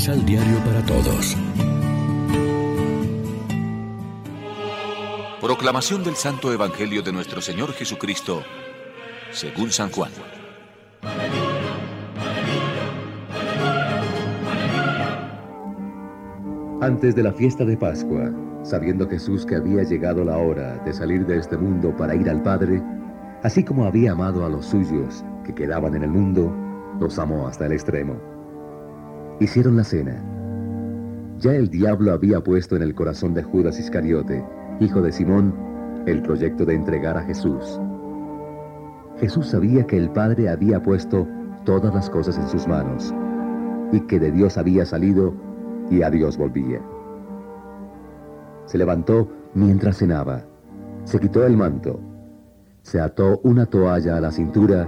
Misal Diario para Todos. Proclamación del Santo Evangelio de nuestro Señor Jesucristo, según San Juan. Antes de la fiesta de Pascua, sabiendo Jesús que había llegado la hora de salir de este mundo para ir al Padre, así como había amado a los suyos que quedaban en el mundo, los amó hasta el extremo. Hicieron la cena. Ya el diablo había puesto en el corazón de Judas Iscariote, hijo de Simón, el proyecto de entregar a Jesús. Jesús sabía que el Padre había puesto todas las cosas en sus manos y que de Dios había salido y a Dios volvía. Se levantó mientras cenaba, se quitó el manto, se ató una toalla a la cintura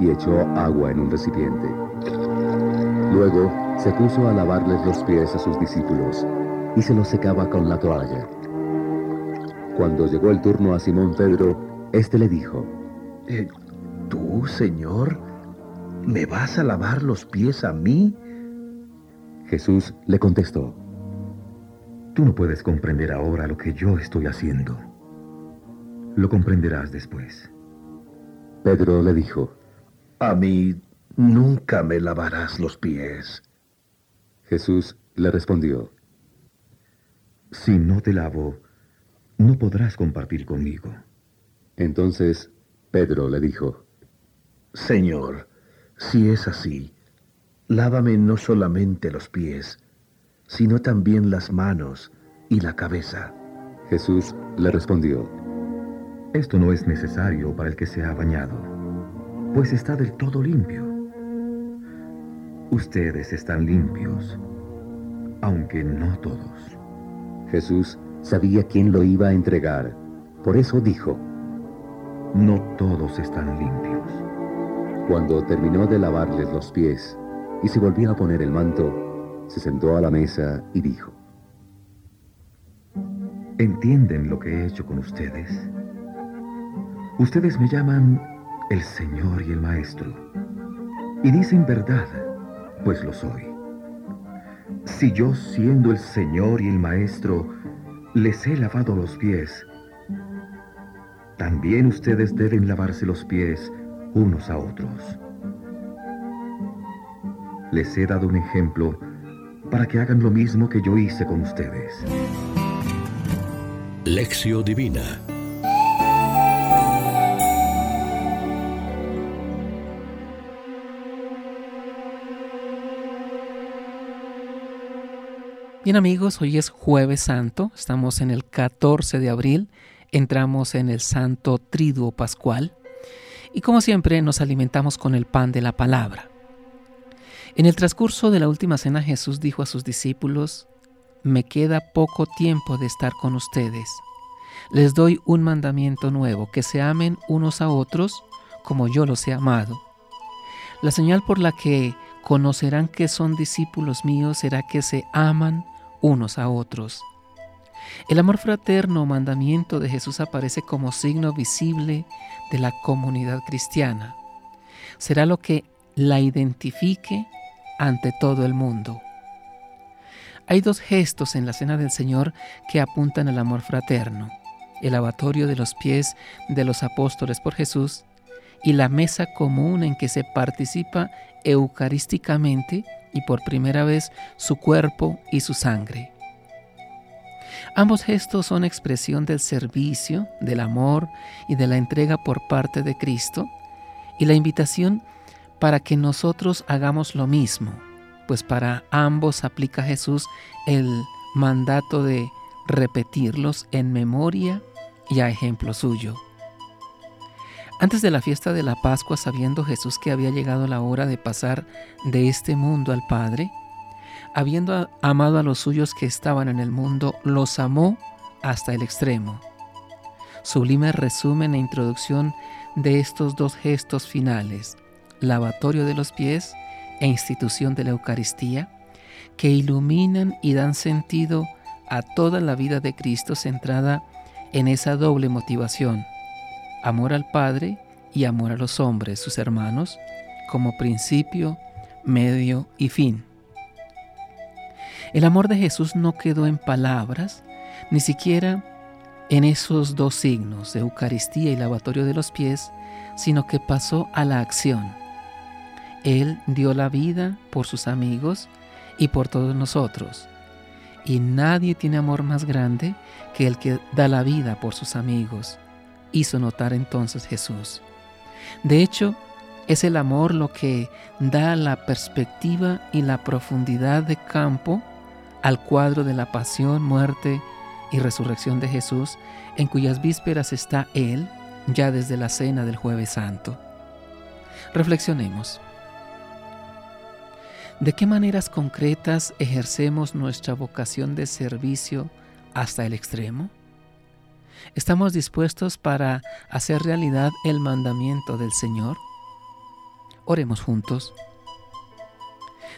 y echó agua en un recipiente. Luego se puso a lavarles los pies a sus discípulos y se los secaba con la toalla. Cuando llegó el turno a Simón Pedro, éste le dijo, eh, ¿Tú, Señor, me vas a lavar los pies a mí? Jesús le contestó, Tú no puedes comprender ahora lo que yo estoy haciendo. Lo comprenderás después. Pedro le dijo, A mí nunca me lavarás los pies. Jesús le respondió, Si no te lavo, no podrás compartir conmigo. Entonces Pedro le dijo, Señor, si es así, lávame no solamente los pies, sino también las manos y la cabeza. Jesús le respondió, Esto no es necesario para el que se ha bañado, pues está del todo limpio. Ustedes están limpios, aunque no todos. Jesús sabía quién lo iba a entregar, por eso dijo, No todos están limpios. Cuando terminó de lavarles los pies y se volvió a poner el manto, se sentó a la mesa y dijo, ¿Entienden lo que he hecho con ustedes? Ustedes me llaman el Señor y el Maestro, y dicen verdad, pues lo soy. Si yo, siendo el Señor y el Maestro, les he lavado los pies, también ustedes deben lavarse los pies unos a otros. Les he dado un ejemplo para que hagan lo mismo que yo hice con ustedes. Lección Divina Bien amigos, hoy es jueves santo, estamos en el 14 de abril, entramos en el santo triduo pascual y como siempre nos alimentamos con el pan de la palabra. En el transcurso de la última cena Jesús dijo a sus discípulos, me queda poco tiempo de estar con ustedes. Les doy un mandamiento nuevo, que se amen unos a otros como yo los he amado. La señal por la que conocerán que son discípulos míos será que se aman unos a otros. El amor fraterno mandamiento de Jesús aparece como signo visible de la comunidad cristiana. Será lo que la identifique ante todo el mundo. Hay dos gestos en la cena del Señor que apuntan al amor fraterno. El lavatorio de los pies de los apóstoles por Jesús y la mesa común en que se participa eucarísticamente y por primera vez su cuerpo y su sangre. Ambos gestos son expresión del servicio, del amor y de la entrega por parte de Cristo y la invitación para que nosotros hagamos lo mismo, pues para ambos aplica Jesús el mandato de repetirlos en memoria y a ejemplo suyo. Antes de la fiesta de la Pascua, sabiendo Jesús que había llegado la hora de pasar de este mundo al Padre, habiendo amado a los suyos que estaban en el mundo, los amó hasta el extremo. Sublime resumen e introducción de estos dos gestos finales, lavatorio de los pies e institución de la Eucaristía, que iluminan y dan sentido a toda la vida de Cristo centrada en esa doble motivación, amor al Padre y amor a los hombres, sus hermanos, como principio, medio y fin. El amor de Jesús no quedó en palabras, ni siquiera en esos dos signos, Eucaristía y lavatorio de los pies, sino que pasó a la acción. Él dio la vida por sus amigos y por todos nosotros. Y nadie tiene amor más grande que el que da la vida por sus amigos, hizo notar entonces Jesús. De hecho, es el amor lo que da la perspectiva y la profundidad de campo al cuadro de la pasión, muerte y resurrección de Jesús, en cuyas vísperas está Él ya desde la cena del jueves santo. Reflexionemos. ¿De qué maneras concretas ejercemos nuestra vocación de servicio hasta el extremo? ¿Estamos dispuestos para hacer realidad el mandamiento del Señor? Oremos juntos.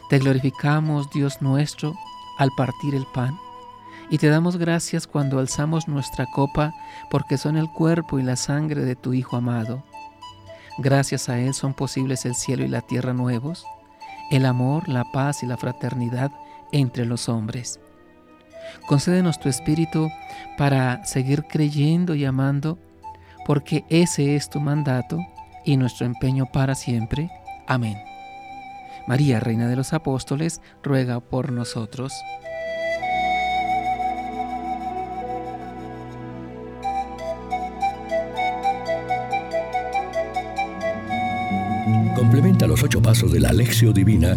Te glorificamos, Dios nuestro, al partir el pan, y te damos gracias cuando alzamos nuestra copa, porque son el cuerpo y la sangre de tu Hijo amado. Gracias a Él son posibles el cielo y la tierra nuevos, el amor, la paz y la fraternidad entre los hombres. Concédenos tu espíritu para seguir creyendo y amando, porque ese es tu mandato y nuestro empeño para siempre. Amén. María, Reina de los Apóstoles, ruega por nosotros. Complementa los ocho pasos de la Alexio Divina